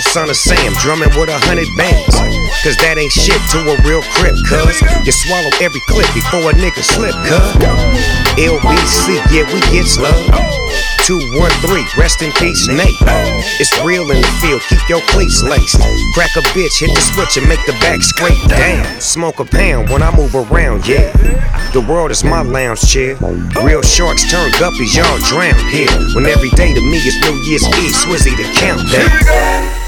Son of Sam, drumming with a hundred bands. Cause that ain't shit to a real crip, cuz. You swallow every clip before a nigga slip, cuz. LBC, yeah, we get love. 213, rest in peace, Nate. It's real in the field, keep your cleats laced. Crack a bitch, hit the switch and make the back scrape down. Smoke a pound when I move around, yeah. The world is my lounge chair. Real sharks turn guppies, y'all drown here. When every day to me is New Year's Eve, Swizzy the countdown.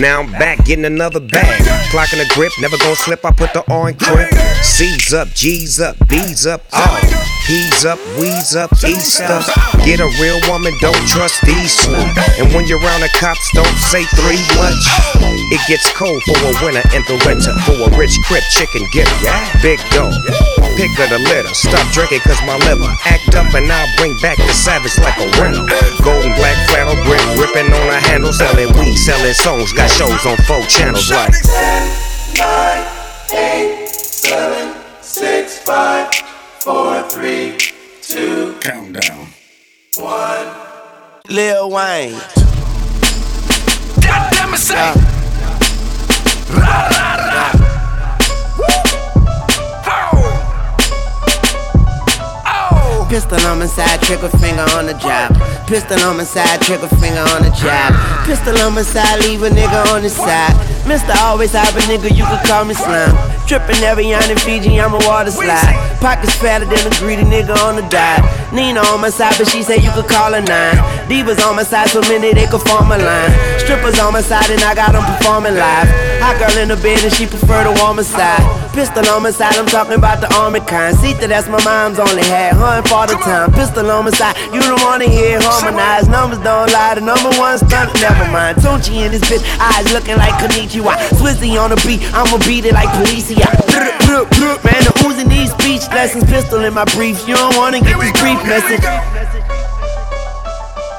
Now I'm back getting another bag. Clocking a grip, never gonna slip. I put the in crib. C's up, G's up, B's up, all. P's up, We's up, East up. Get a real woman, don't trust these swoop. And when you're around the cops, don't say three much. It gets cold for a winter in the winter. For a rich crip chicken getter. Big dog, pick of the litter. Stop drinking cause my liver act up and I'll bring back the savage like a rental. Golden black flannel grip, ripping on a handle. Selling weed, selling songs. Got shows on four channels like. 10, 9, 8, 7, 6, 5, 4, 3, 2, Countdown. 1. Lil Wayne. God damn it, say. Pistol on my side, trigger finger on the job. Pistol on my side, trigger finger on the job. Pistol on my side, leave a nigga on the side. Mister always have a nigga, you can call me slime. Trippin' every on in Fiji, I'm a water slide. Pockets fatter than a greedy nigga on the dive. Nina on my side, but she said you could call her nine. Divas on my side, so many they could form a line. Strippers on my side, and I got them performing live. Hot girl in the bed, and she prefer the warmer side. Pistol on my side, I'm talking about the army kind. That that's my mom's only had, hunting for the time. Pistol on my side, you don't wanna hear harmonized. Numbers don't lie, the number one stunt, never mind. Tunechi in this bitch, eyes looking like Konichiwa. Swizzy on the beat, I'ma beat it like Policia. Man, the oozing these speech lessons, pistol in my briefs. You don't wanna get this brief message.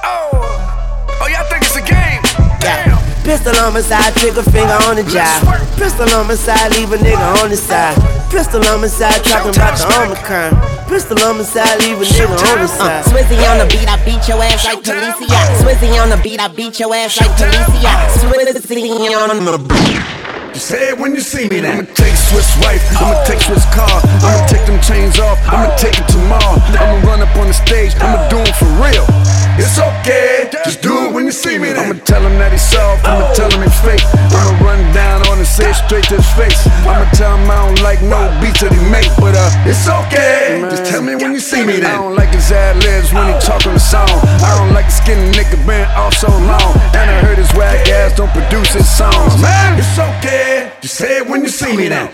Oh, y'all think it's a game? Pistol on my side, trigger finger on the job. Pistol on my side, leave a nigga on the side. Pistol on my side, talking about the Omicron. Pistol on my side, leave a nigga on the side. Swizzy on the beat, I beat your ass like Policia. Swizzy on the beat, I beat your ass like Policia. Swizzy on the beat. You say it when you see me now. I'ma take Swiss wife, I'ma take Swiss car, I'ma take them chains off, I'ma take it tomorrow. I'ma run up on the stage, I'ma do it for real. It's okay, just do it when you see me. I'ma tell him that he's soft, I'ma tell him he's fake. I'ma run down on and say it straight to his face. I'ma tell him I don't like no beats that he make, but uh, it's okay. Just tell me when you see me then. I don't like his ad libs when he talking the song. I don't like the skinny nigga been off so long. And I heard his whack ass don't produce his songs. Man, it's okay. Just say it when you see me now.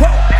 What,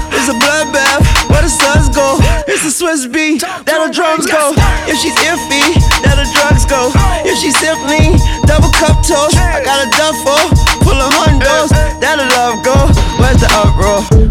It's a bloodbath. Where the suns go? It's a Swiss beat. That the drums go. If she's iffy, that the drugs go. If she's simply double cup toast, I got a duffel full of hundos. That the love go. Where's the uproar?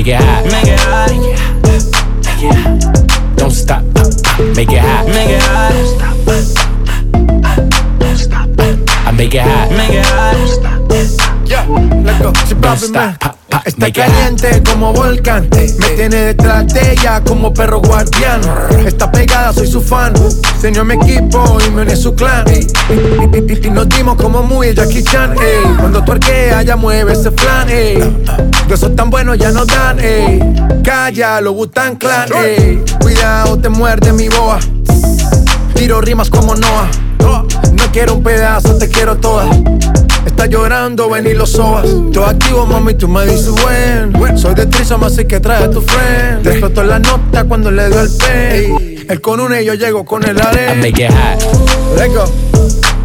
Make it hot. Make it hot. Make it hot. Don't stop. Make it hot. Make it hot. don't stop. I make it hot. Make it hot. Yeah, let's go. Si Don't stop. Pop, está hot. caliente como volcán. Me tiene detrás de ella como perro guardián. Está pegada, soy su fan. Señor mi equipo y me une su clan. Y, nos dimos como muy Jackie Chan. ey. Cuando tu arquea, ya mueve ese flan. ey. De esos tan buenos ya no dan. ey. Calla, lo Butan Clan. ey. Cuidado, te muerde mi boa. Tiro rimas como Noah. No quiero un pedazo, te quiero toda. Está llorando, ven y lo sobas. Yo activo, mami, tú me dices buen. Soy de Trisoma, así que trae a tu friend. Explotó la nota cuando le dio el pen. Él con una y yo llego con el I arena. make it hot. Let's go.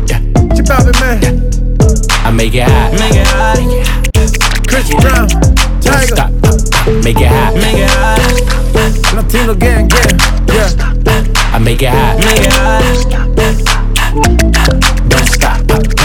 Yeah. Chip out, man. I make it hot. Make it hot. Chris Brown. Don't Tiger. stop. Make it hot. Make it hot. Latino gang, gang. Yeah. I make it hot. Make it hot.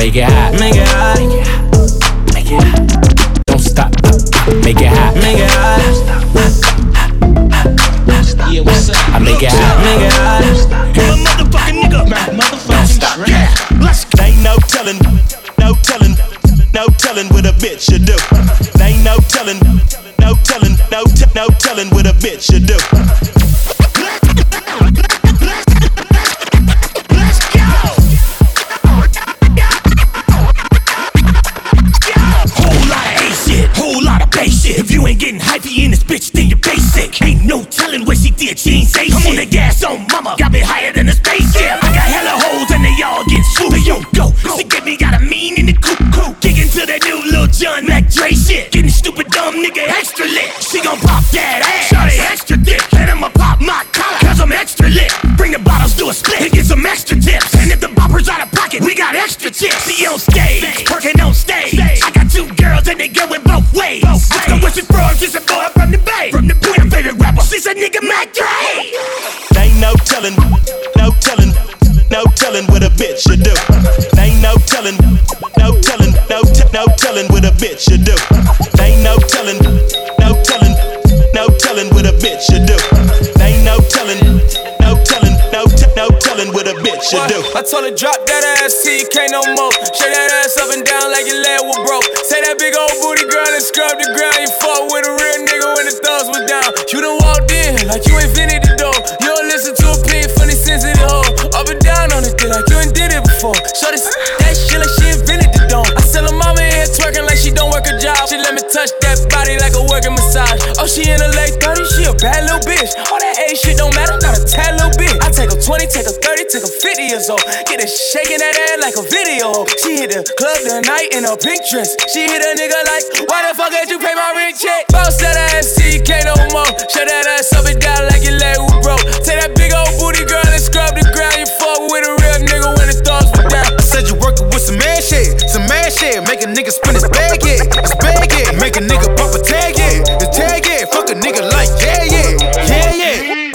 Make it hot. Make it hot. Make it hot. Don't stop. Make it hot. Make it hot. Yeah, what's up? I make it hot. Make it hot. I'm a motherfucking nigga. Motherfucking trap. Let's go. Ain't no telling, no telling, no telling what a bitch you do. Ain't no telling, no telling, no t- no telling what a bitch you do. Bitch you do. Ain't no telling, no telling, no t- no telling what a bitch you do. Ain't no telling, no telling, no telling what a bitch you do. Ain't no telling, no telling, no t- no telling what a bitch you do. I told her drop that ass till can't no more. Shake that ass up and down like your leg was broke. Say that big old booty girl and scrub the ground. You fuck with a real That shit like she invented the dome. I sell her mama here twerking like she don't work a job. She let me touch that body like a working massage. Oh, she in her late 30s, she a bad little bitch. All that age shit don't matter, not a tad little bit. I take her 20, take her 30, take her 50 years old. Get her shaking that ass like a video. She hit the club tonight in a pink dress. She hit a nigga like, why the fuck did you pay my rent check? Bounce that ass can't no more. Shut that ass up and down like your leg was broke. Take that big old booty girl and scrub the ground. Some man shit. Make a nigga spin his bag, yeah, his bag, yeah. Make a nigga bump a tag, yeah, his tag, yeah. Fuck a nigga like, yeah, yeah, yeah, yeah.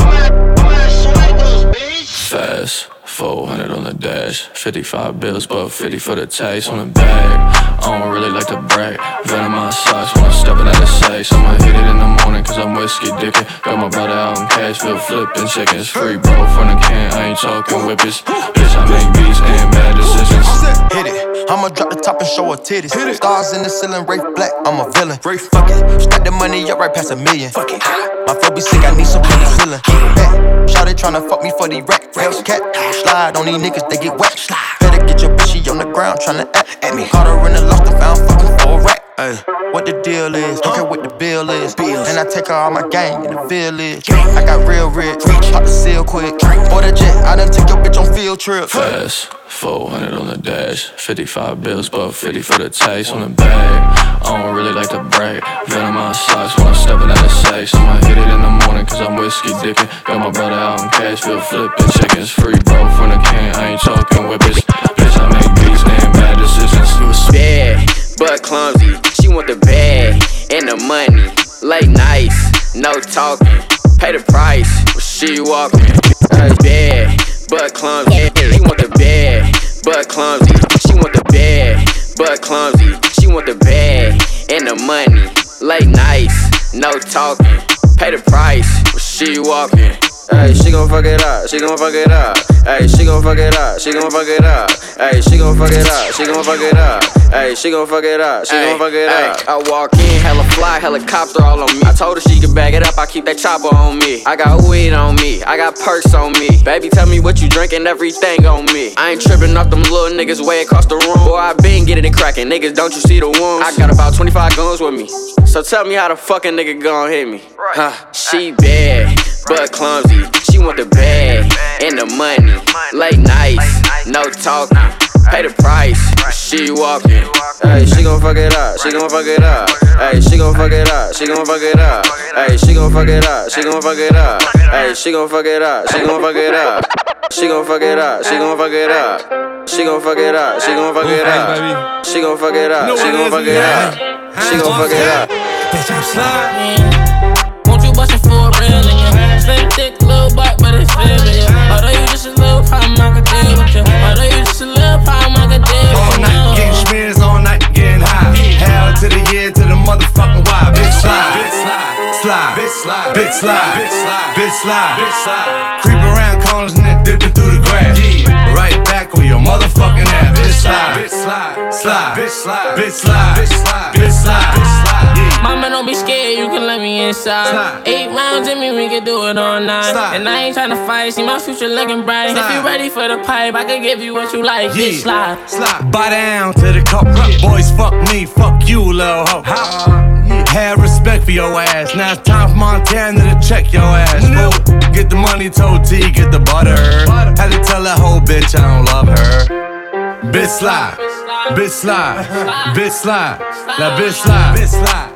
Fast, 400 on the dash, 55 bills, but 50 for the taste on the bag. I don't really like to brag. Venom my socks when I'm stepping out of safe. So I'ma hit it in the morning, cause I'm whiskey dickin'. Got my brother out in Cashville flipping chickens. Free bro from the can, I ain't talking whippets. Bitch, I make beats and bad decisions. Hit it. I'ma drop the top and show her titties. Stars in the ceiling, Wraith Black, I'm a villain. Fuck it. Stack the money up right past a million. Fuck it. My flow be sick, I need some penicillin. Back. Shout it tryna fuck me for the rack. Hellcat. Slide on these niggas, they get wet. Better get your bitchy on the ground tryna act at me. Caught her in the lost and found fucking for a rack. Ay, what the deal is? Don't care what the bill is. And I take her all my gang in the village. I got real rich, pop the seal quick. Order jet, I done take your bitch on field trip. Fast, 400 on the dash, 55 bills, but 50 for the taste on the bag. I don't really like to brag. Venom my socks when I'm stepping out of safe. I'ma hit it in the morning, cause I'm whiskey dickin'. Got my brother out in Cashville flipping chickens. Free bro from the can, I ain't talking whippets. Bitch, I make beats and bad decisions. Bad, but clumsy. She want the bag and the money. Late nights, no talking. Pay the price she walking. Bad, but clumsy. She want the bag, but clumsy. She want the bag, but clumsy. She want the bag and the money. Late nights, no talking. Pay the price she walking. Hey, she gon' fuck it up, she gon' fuck it up. Hey, she gon' fuck it up, she gon' fuck it up. Hey, she gon' fuck it up, she gon' fuck it up. Hey, she gon' fuck it up, she gon' fuck it up. I walk in, hella fly, helicopter all on me. I told her she could bag it up, I keep that chopper on me. I got weed on me, I got perks on me. Baby, tell me what you drinking, everything on me. I ain't tripping off them little niggas way across the room. Boy, I been getting it cracking, niggas, don't you see the wounds? I got about 25 guns with me. So tell me how the fucking nigga gon' hit me. Huh, she bad, but clumsy. She want the bag and the money. Late nights, no talking. Pay the price, she walking. Hey, she gon' fuck it up, she gon' fuck it up. Hey, she gon' fuck it up, she gon' fuck it up. Hey, she gon' fuck it up, she gon' fuck it up. Hey, she gon' fuck it up, she gon' fuck it up. She gon' fuck it up, she gon' fuck it up. She gon' fuck it up, she gon' fuck it up. She gon' fuck it up, she gon' fuck it up. She gon' fuck it up. Bitch, I'm sliding. Problem, I could deal with you. Although you just a little problem, I could deal All night you. getting spins, all night getting high. Hell to the year, to the motherfucking why. Bitch slide, bitch slide, slide, bitch slide, bitch slide, bitch slide, bitch slide. Creep around corners and then dipping through the grass. Right back on your motherfucking ass. Bitch slide, bitch slide, slide, bitch slide, bitch slide, bitch slide, bitch slide, bitch slide. Yeah. Mama, don't be scared, you can let me inside. Slide. Eight rounds in me, we can do it all night. Slide. And I ain't tryna fight, see my future looking bright. If Slide. you ready for the pipe, I can give you what you like. Bitch, slide. slide. Buy down to the cup. Boys, fuck me, fuck you, little hoe. Have respect for your ass. Now it's time for Montana to check your ass. fool. Get the money, told T, get the butter. Had to tell that whole bitch I don't love her. Bitch slide, bitch slide, bitch slide, that bitch slide, bitch slide. Bitch, slide.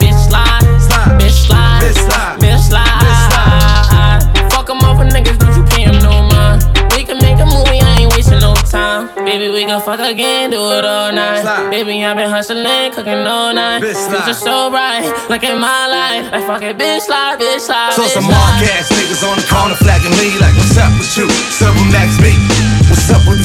Bitch, slide. Bitch, slide. Bitch, slide. Fuck 'em off for niggas, don't you no mind. We can make a movie, I ain't wasting no time. Baby, we can fuck again, do it all night. Slide. Baby, I've been hustling, cooking all night. Bitch, slide. Future so bright, like in my life. Like fuck it, bitch, slide, bitch, slide. So bitch, some mark ass niggas on the corner flagging me like, what's up with you? Several max me.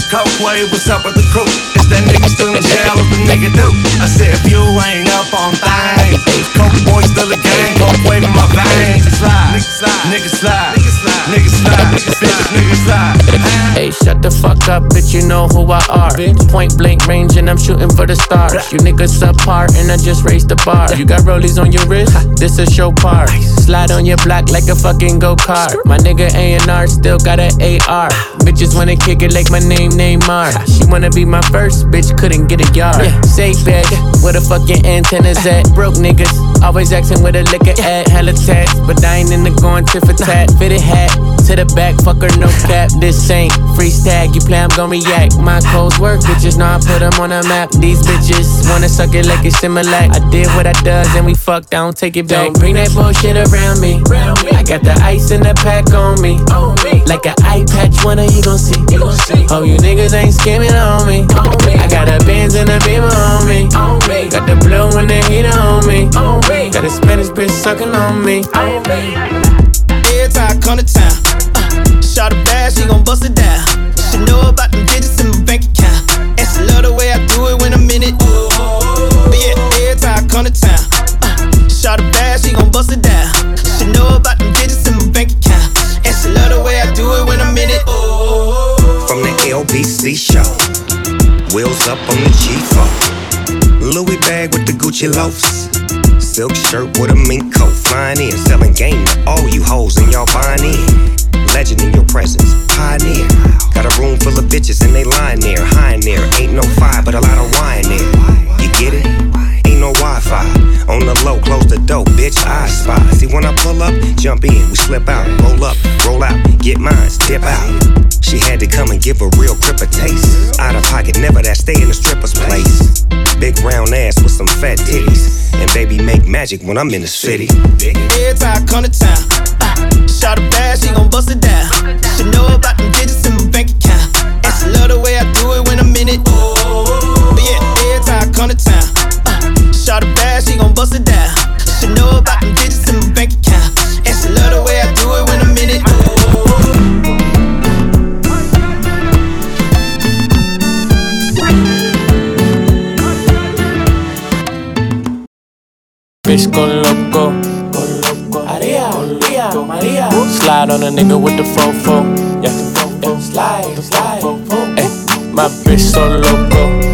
What's up with the coke way? What's up with the crew? Is that nigga still in jail? What the nigga do? I said, if you ain't up on things, coke boy still a gang, coke wave in my veins. Slide, nigga slide, nigga slide, nigga slide. Niggas slide, bitch, niggas slide. Hey, shut the fuck up, bitch, you know who I are. Bitch. Point blank range and I'm shooting for the stars. You niggas apart and I just raised the bar. You got rollies on your wrist, this a show part. Slide on your block like a fucking go kart. My nigga A&R still got an AR. Bitches wanna kick it like my name Neymar. She wanna be my first, bitch couldn't get a yard. Safe bet, where the fucking antennas at? Broke niggas, always asking where the liquor at. Hella tats, but I ain't into going tit for tat. Fitted hat to the back, fucker, no cap. This ain't free stag. You play, I'm gon' react. My codes work, bitches know I put them on the map. These bitches wanna suck it like it's Similac. I did what I does and we fucked, I don't take it back. Don't bring that bullshit around me. I got the ice in the pack on me. Like an eye patch, one of you gon' see. Oh, you niggas ain't skimming on me. I got a Benz and a Beamer on me. Got the blue and the heater on me. Got a Spanish bitch sucking on me. Every time I come to town, uh, shot a bad, she gon' bust it down. She know about them digits in my bank account. And she love the way I do it when I'm in it. But yeah, every time I come to town, uh, shot a bad, she gon' bust it down. She know about them digits in my bank account. And she love the way I do it when I'm in it. From the LBC show, wheels up on the G4. Louis bag with the Gucci loafs. Silk shirt with a mink coat, flying in, selling game to all you hoes and y'all buying in. Legend in your presence, pioneer. Got a room full of bitches and they lying there, high in there. Ain't no fire, but a lot of wine there. You get it? No Wi-Fi. On the low, close the door, bitch. I spy. See when I pull up, jump in, we slip out, roll up, roll out, get mines, dip out. She had to come and give a real grip a taste. Out of pocket, never that stay in the stripper's place. Big round ass with some fat titties. And baby make magic when I'm in the city. Every time I come to town, shot a bad, she gon' bust it down. She know about them digits in my bank account. And she love the way I do it when I'm in it. But yeah, every time I come to town, shot a bad, she gon' bust it down. She know about them digits in my bank account. And she love the way I do it when I'm in it. Bitch go loco. Maria, Maria, Maria. Slide on a nigga with the fofo. Yeah, yeah. slide, slide. Ay, my bitch so. Go loco,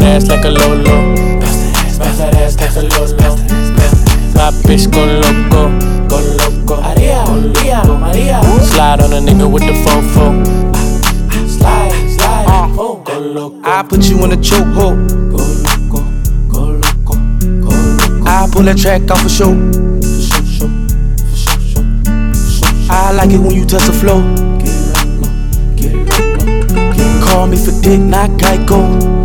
that ass like a lolo. Bust that ass like a lolo. My bitch go loco, go loco. Maria, Maria, Maria. Slide on a nigga with the fofo. Slide, slide. Uh. Go loco. I put you in a chokehold. loco, loco, loco. I pull that track off a show. I like it when you touch the flow. Call me for dick, not Geico.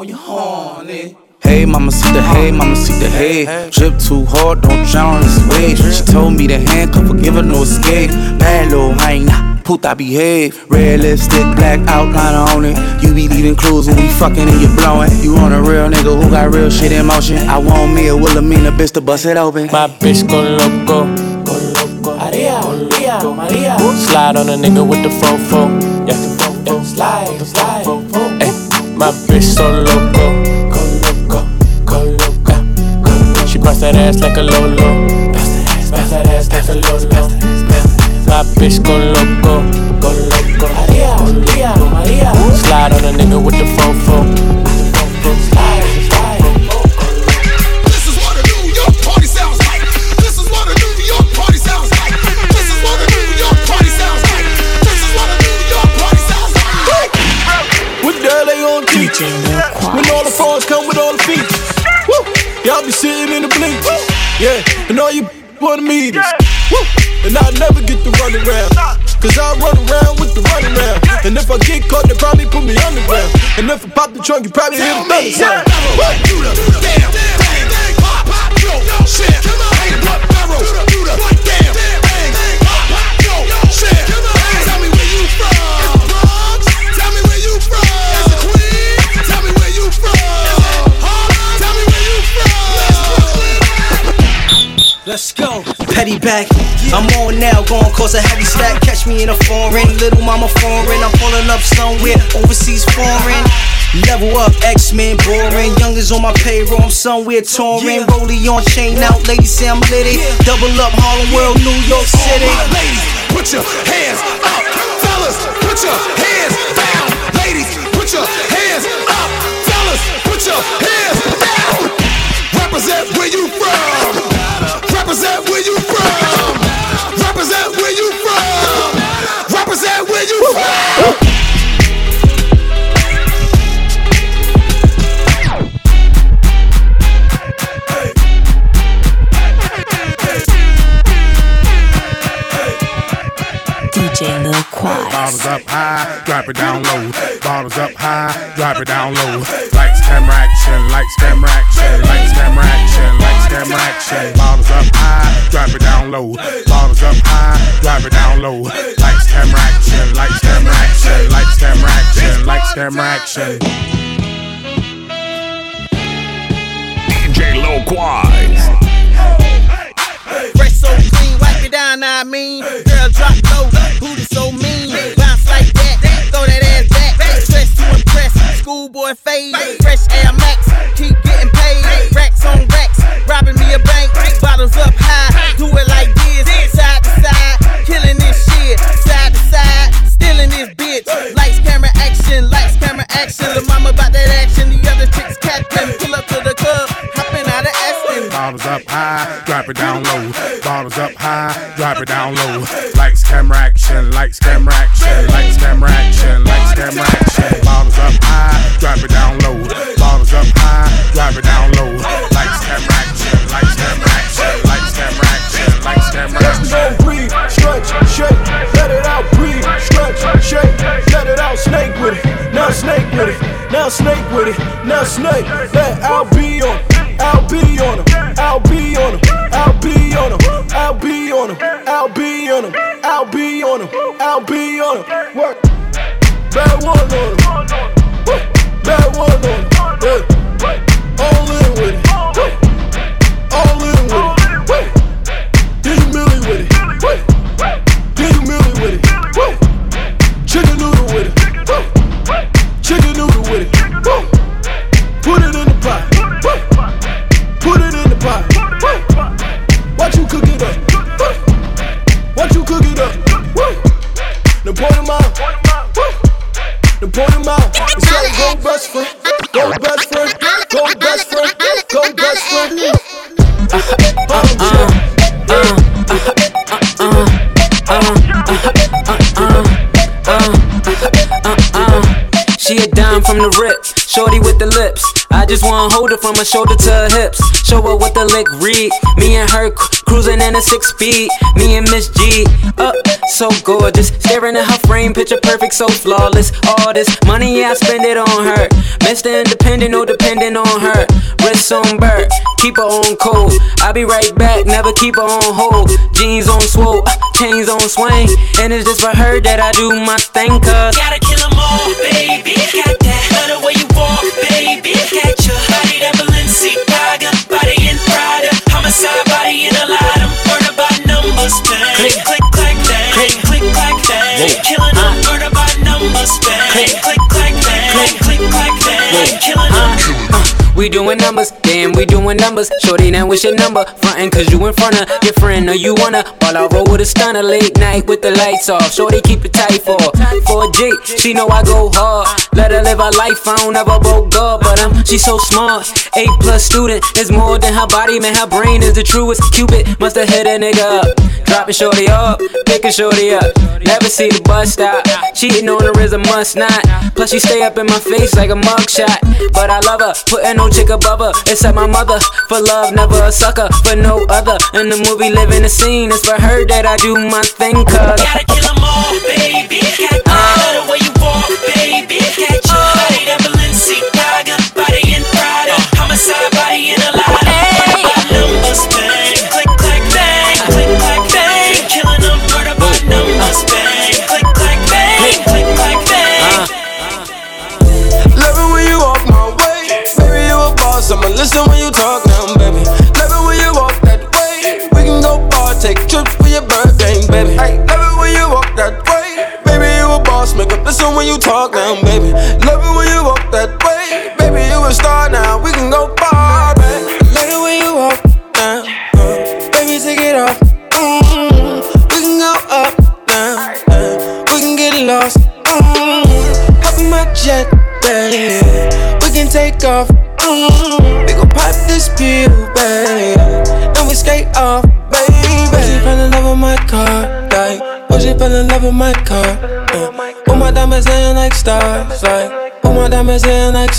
Call my phone when you're horny. Hey, mama, see the hey, mama, see the hey. Trip too hard, don't drown on this wave. She told me to handcuff her, give her no escape. Bad little hyena, puta behave. Red lipstick, black outliner on it. You be leaving clues when we fucking and you blowing. You on a real nigga who got real shit in motion. I want me a Wilhelmina bitch to bust it open. My bitch go loco. Go loco. Maria, Maria, Maria. Slide on a nigga with the fofo. Yeah, yeah. slide, slide. My bitch so loco. Go loco, go loco. She bust that ass like a lolo. Bust that ass, bust that ass like a lolo. My bitch go loco, go loco. Maria, Maria, Maria. Slide on a nigga with the fofo. All you wanna meet us. Woo! And I never get to run around. Cause I run around with the run around. And if I get caught, they probably put me underground. And if I pop the trunk, you probably hear the thunder sound. What? Do the damn thing. Pop, pop, yo, shit. Let's go. Petty back. I'm on now, going cause a heavy stack. Catch me in a foreign, little mama foreign. I'm pulling up somewhere overseas foreign. Level up, X-Men boring. Youngers on my payroll, I'm somewhere touring. Rollie on chain out, ladies say I'm litty. Double up, Harlem World, New York City. All my ladies, put your hands up. Fellas, put your hands down. Ladies, put your hands up. Fellas, put your hands down. Represent where you from. Represent where you from. Bottles up high, drop it down low. Bottles up high, drop it down low. Lights, camera, action, lights, camera, action, lights, camera, action, lights, camera, action. Bottles up high, drop it down low. Bottles up high, drop it down low. Lights, camera, action, lights, camera, action, lights, camera, action, lights, camera, action. DJ Lil Quad. Fresh so clean, wipe it down, I mean. Girl, drop low, booty so mean. Schoolboy fade. Fresh Air Max, keep getting paid. Racks on racks, robbing me a bank. Bottles up high, do it like this. Side to side, killing this shit. Side to side, stealing this bitch. Lights, camera, action, lights, camera, action. The mama about that action, the other chicks Bottles up high, drop it down low. Bottles up high, drop it down low. Lights, camera, action, lights, camera, action, lights, camera, action, lights, camera, action. Bottles up high, drop it down low. Bottles up high, drop it down low. Lights, camera, action, lights, camera, action, lights, camera, action, lights, camera, Let's action. go breathe, stretch, shake, let it out, breathe, stretch, shake, let it out, snake with it, now snake with it, now snake with it, now snake, let I'll be on, I'll be on him, I'll be on him, I'll be on him, I'll be on him, I'll be on him, I'll be on him, I'll be on him, work, bad one on him, bad one on him, shorty with the lips. I just wanna hold her from her shoulder to her hips. Show her what the lick read. Me and her cru- cruising in a six speed. Me and Miss G, up so gorgeous. Staring at her frame, picture perfect, so flawless. All this money, yeah, I spend it on her. Mr. Independent, no dependent on her. Wrist on bird, keep her on cold. I'll be right back, never keep her on hold. Jeans on swole, chains on swing. And it's just for her that I do my thing, cause. Gotta kill 'em all, baby. Got that. Love the way you walk, baby. Got your body that Balenciaga, body in Prada, homicide body in a lot. I'm murder by numbers, bang. Click, click, clack, bang. Click, click, clack, bang. Killing murder by numbers, bang. Click, click, clack, bang. Click, clack, bang. Killing. We doing numbers, damn, we doing numbers. Shorty, now what's your number? Frontin' cause you in front of your friend, or you wanna. While I roll with a stunner late night with the lights off. Shorty, keep it tight for for a G. She know I go hard. Let her live her life, I don't ever broke God, but um, she's so smart. A plus student is more than her body, man. Her brain is the truest. Cupid must have hit a nigga up. Dropping shorty up, picking shorty up. Never see the bus stop. Cheating on her is a must not. Plus, she stay up in my face like a mugshot. But I love her, putting no chick above her. Except my mother. For love, never a sucker. For no other. In the movie, living the scene. It's for her that I do my thing, cause. Gotta kill 'em all, baby. Got. Love uh. the way you walk, baby. Got your uh. body that Balenciaga, body in Prada, homicide body in a lot. Murder by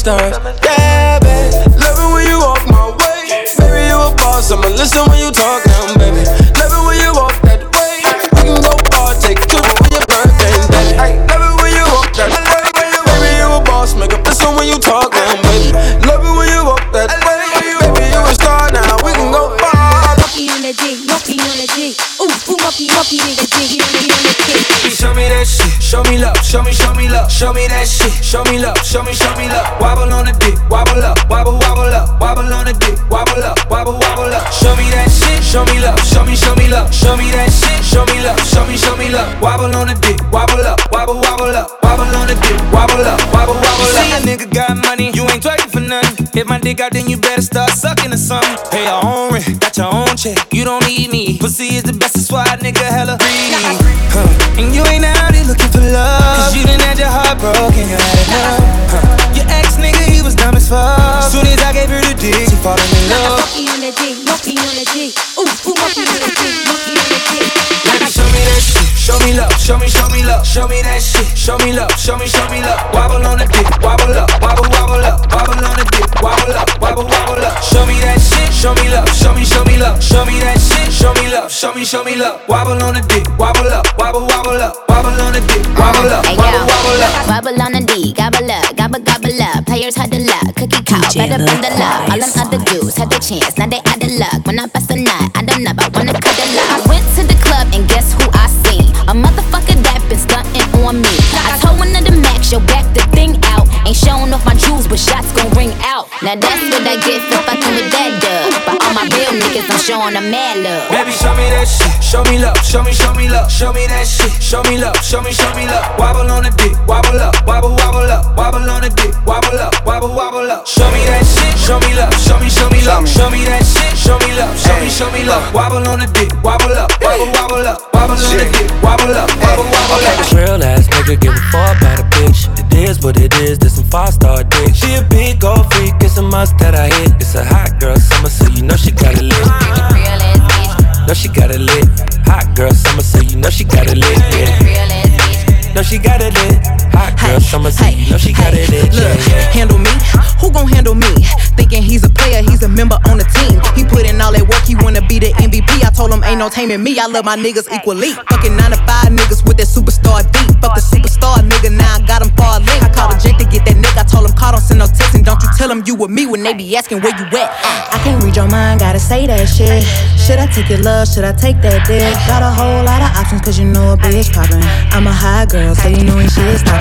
stars. Yeah, baby. Love it when you off my way. Baby, you a boss. I'ma listen when you talk now, baby. Love it when you walk that way. We can go far, take trips for your birthday, baby. Love it when you walk that way. Baby, you a boss. Make up listen when you talk now, baby. Love it when you walk that way. Baby, you a star now. We can go far. Monkey on the G, monkey on the G. Ooh, ooh, monkey, monkey on the G, monkey on the G. Show me that shit, show me love, show me, show me love, show me that shit, show me love, show me, show me love. Wobble on the dick, wobble up, wobble, wobble up, wobble on the dick, wobble up, wobble, wobble up. Show me that shit, show me love, show me, show me love, show me that shit, show me love, show me, show me love. Wobble on the dick, wobble up, wobble, wobble up, wobble on the dick, wobble up, wobble, wobble up. See a nigga got money, you ain't twerking for nothing. Hit my dick out, then you better start sucking or something. Pay your own rent, got your own check. You don't need me. Pussy is the best, that's why nigga hella greedy. Huh. And you ain't out here looking for love. Cause you done had your heart broken, you falling in love. On the G, monkey on the G. Ooh, ooh, monkey on the G, monkey on the G. Baby, show me that shit, show me love, show me, show me love, show me that shit, show me love, show me, show me love. Wobble on the dick, wobble up, wobble, wobble up, wobble on the dick, wobble up, wobble, wobble up. Show me that shit, show me love, show me, show me love, show me that shit, show me love, show me, show me love. Wobble on the dick, wobble up, wobble, wobble up, wobble on the dick, wobble up, Hey, wobble, wobble up. Wobble on the D, gobble up, gobble, gobble up. Players had the luck, cookie cow, better bend the Lil luck. All them other dudes had the chance, now they out of luck. When I bust a nut, I don't know, I wanna cut the luck. I went to the club and guess who I seen? A motherfucker that been stunting on me. I told one of the max, yo, back the thing out. Ain't showing off my jewels, but shots gon' ring out. Now that's what I get for fucking with that dub. But all my real niggas, I'm showing them mad love. Baby, show me that shit. Show me love. Show me, show me love. Show me that shit. Show me love. Show me, show me love. Wobble on the dick. Wobble up. Wobble, wobble up. Wobble on the dick. Wobble up. Wobble, wobble up. Show me that shit. Show me love. Show me, show me love. Show me that shit. Show me love. Show me, show me love. Wobble on the dick. Wobble up. Wobble, wobble up. Wobble on the dick. Wobble up. Wobble, wobble up. Real ass nigga give a fuck about a bitch. It is what it is, this some five star dick. She a big gold freak, it's a must that I hit. It's a hot girl summer, so you know she got it lit. Know she got it lit. Hot girl summer, so you know she got it lit. Yeah. Know she got it lit. Hot girl summer, you know she got it lit. Look, handle me? Who gon' handle me? Thinking he's a player, he's a member on the team. He put in all that work, he wanna be the MVP. I told him ain't no taming me. I love my niggas equally. Fucking nine to five niggas with that superstar deep. Fuck the superstar nigga, now I got him far link. I called a Jake to get that nigga. I told him call, don't send no text, and don't you tell him you with me when they be asking where you at. I can't read your mind, gotta say that shit. Should I take your love? Should I take that dick? Got a whole lot of options, cause you know a bitch poppin'. I'm a high girl, so you know when shit stoppin'.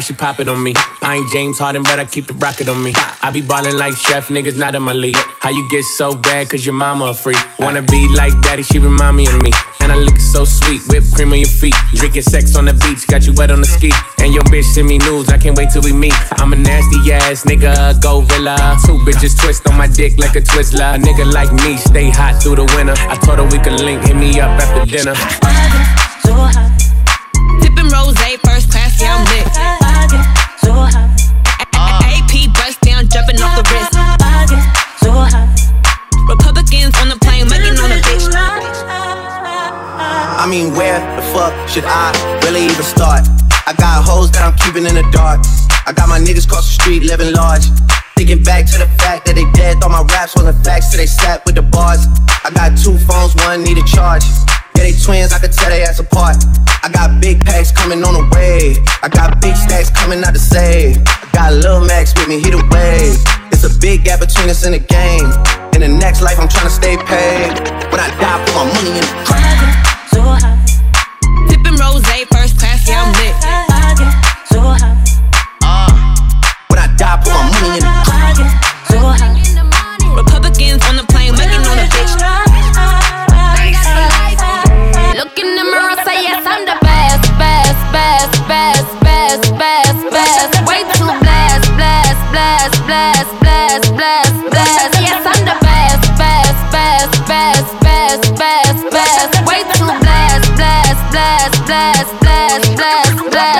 How she pop it on me. I ain't James Harden, but I keep the rocket on me. I be ballin' like Steph, niggas not in my league. How you get so bad, cause your mama a freak. Wanna be like daddy, she remind me of me. And I look so sweet, whipped cream on your feet. Drinking sex on the beach, got you wet on the ski. And your bitch send me news, I can't wait till we meet. I'm a nasty ass nigga, gorilla. Two bitches twist on my dick like a Twizzler. A nigga like me, stay hot through the winter. I told her we could link, hit me up after dinner. Sipping rose, first class, yeah, I'm lit. So hot. AP bust down, jumping off the wrist. So hot. Republicans on the plane, making on a bitch. I mean, where the fuck should I really even start? I got hoes that I'm keeping in the dark. I got my niggas across the street living large. Thinking back to the fact that they dead, thought my raps wasn't facts, so they sat with the bars. I got two phones, one need a charge. They twins, I could tell they ass apart. I got big packs coming on the way. I got big stacks coming out to save. I got Lil Max with me, he the wave. It's a big gap between us in the game. In the next life, I'm trying to stay paid. When I die, put my money in the So hot. Sipping rose, first class, yeah, I'm lit. So. When I die, put my money in the uh. So hot. Republicans on the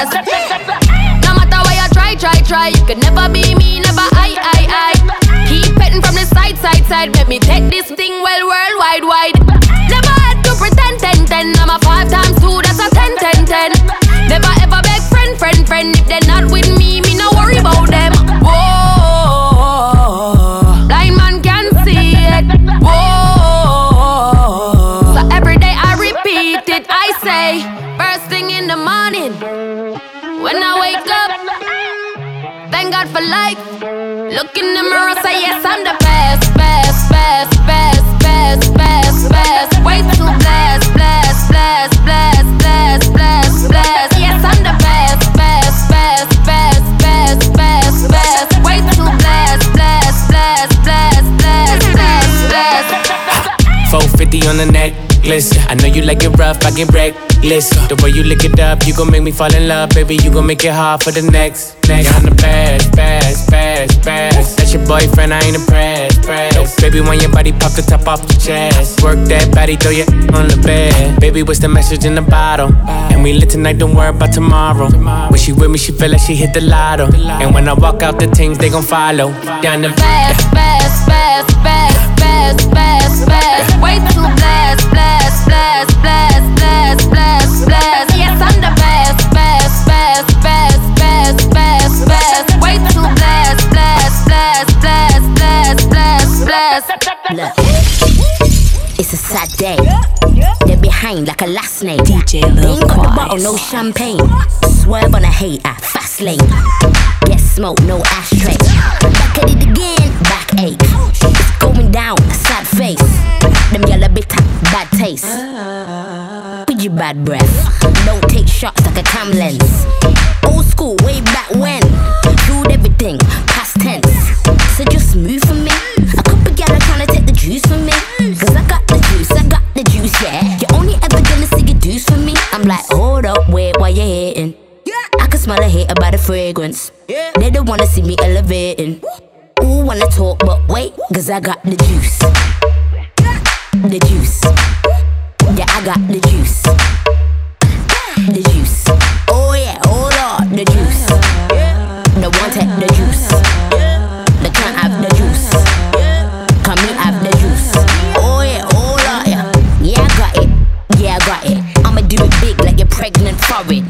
blessed. No matter what you try, try, try, you can never be me, never I, I, I. Keep petting from the side, side, side. Let me take this thing well, worldwide, wide. Never had to pretend, ten, ten. I'm a five times two, that's a ten, ten, ten. Never ever beg friend, friend, friend. If they're not with me Look in the mirror, say yes, I'm the best, best, best, best, best, best, best. Way too blessed, blessed, blessed, blessed, blessed, blessed, blessed. Yes, I'm the best, best, best, best, best, best, best. Way too blessed, blessed, blessed, blessed, blessed, blessed, blessed. 450 on the necklace. I know you like it rough, I get reckless. The way you lick it up, you gon' make me fall in love, baby. You gon' make it hard for the next. Next, I'm the best, best, best, best. That's your boyfriend, I ain't impressed, press. Oh, baby, when your body pop the top off your chest, work that body, throw your on the bed. Baby, what's the message in the bottle? And we lit tonight, don't worry about tomorrow. When she with me, she feel like she hit the lotto. And when I walk out, the things they gon' follow. Down the best, best, best, best, best, best, best. Way too blessed, blessed, blessed, blessed, blessed, blessed, blessed. Yes, I'm the best, best, best, best, best, best, best. Way too blessed, blessed, blessed, blessed, blessed, blessed, blessed. Look, it's a sad day. They're behind like a last name. DJ Lil Ain't got the bottle, no champagne. Swerve on a hater, fast lane. Get smoke, no ashtray. Back at it again, backache. It's going down, sad face. Them yellow bitter, bad taste. With your bad breath. Don't take shots like a cam lens school way back when. We everything, past tense. So just move for me. A couple gal are trying to take the juice from me. Cause I got the juice, I got the juice, yeah. You're only ever gonna see a juice from me. I'm like, hold up, wait, why you hating? I can smell a hater by the fragrance. They don't wanna see me elevating. Ooh, wanna talk, but wait, cause I got the juice. The juice. Yeah, I got the juice. The juice. Oh, yeah take the juice. The can't have the juice. Come me have the juice. Oh yeah, oh, hold on, yeah. Yeah, I got it. Yeah, I got it. I'ma do it big like you're pregnant for it.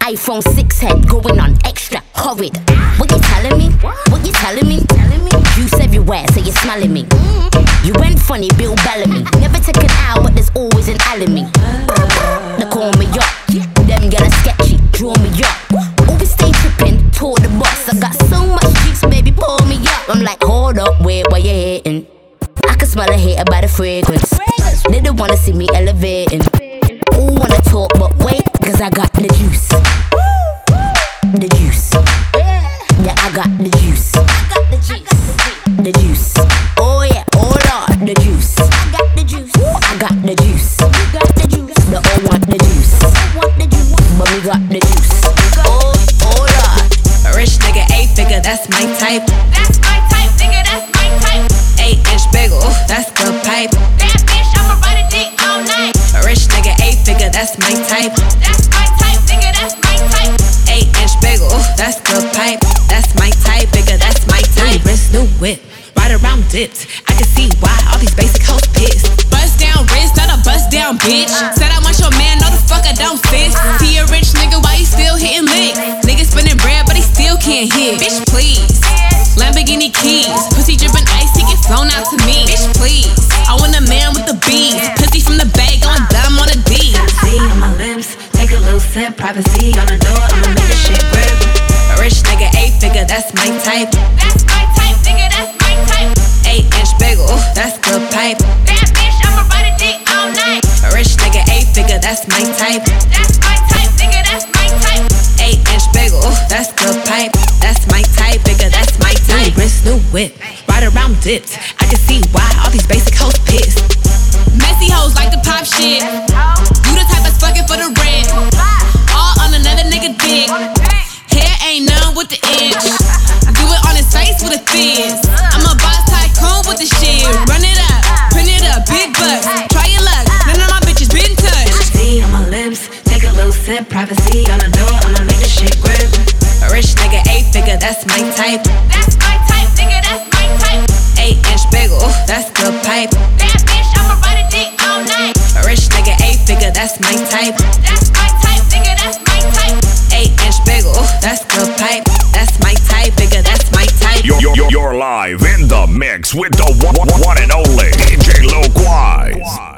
iPhone 6 head going on extra horrid. What you telling me? What you telling me? Juice everywhere, so you're smelling me. You went funny, Bill Bellamy. Never took an hour, but there's always an element. They call me up. Them get a sketchy, draw me up. Hold up, wait, why you hating? I can smell a hater by the fragrance. They don't wanna see me elevating. Ooh, wanna talk, but wait, cause I got the juice. The juice. Yeah, I got the juice. The juice. Oh yeah, oh, hold on, the juice. I got the juice. I got the juice. You got the juice. The O want the juice. But we got the juice. Oh, oh on. A rich nigga, eight figure, that's my type. That's my type. That's my type, nigga, that's my type. Eight inch bagel, that's the pipe. That's my type, bigger, that's my type. New wrist, new whip, right around dipped. I can see why all these basic hoes pissed. Bust down wrist, not a bust down bitch. Uh-uh. Said I want your man, no the fuck I don't sis. See uh-uh. a rich nigga, why you still hitting licks? Nigga spinning bread, but he still can't hit. Bitch, please. Lamborghini keys, pussy dripping ice, he get flown out to me. Bitch, please. Take a little sip, privacy on the door, I'ma make this shit grip. A rich nigga, eight figure, that's my type. That's my type, nigga, that's my type. Eight inch bagel, that's the pipe. That bitch, I'ma ride a dick all night. A rich nigga, eight figure, that's my type. That's my type, nigga, that's my type. Eight inch bagel, that's the pipe. That's my type, bigger, that's my type. New wrist, new whip, right around dipped. I can see why all these basic hoes pissed. Messy hoes like to pop shit. You the type that's fucking for the rent. On another nigga dick. Hair ain't none with the inch. Do it on his face with a fizz. I'm a boss tycoon with the shit. Run it up, print it up, big bucks. Try your luck, none of my bitches been touched. See on my lips, take a little sip, privacy on the door, I'ma make this shit grip. A rich nigga, eight figure, that's my type. That's my type, nigga, that's my type. Eight inch bagel, that's the pipe. That bitch, I'ma ride a dick all night. A rich nigga, eight figure, that's my type. That's my type, nigga, that's bagel. That's the pipe. That's my type, bigger. That's my type. You're, you're, you're live in the mix with the one, one, one and only DJ Loquaz.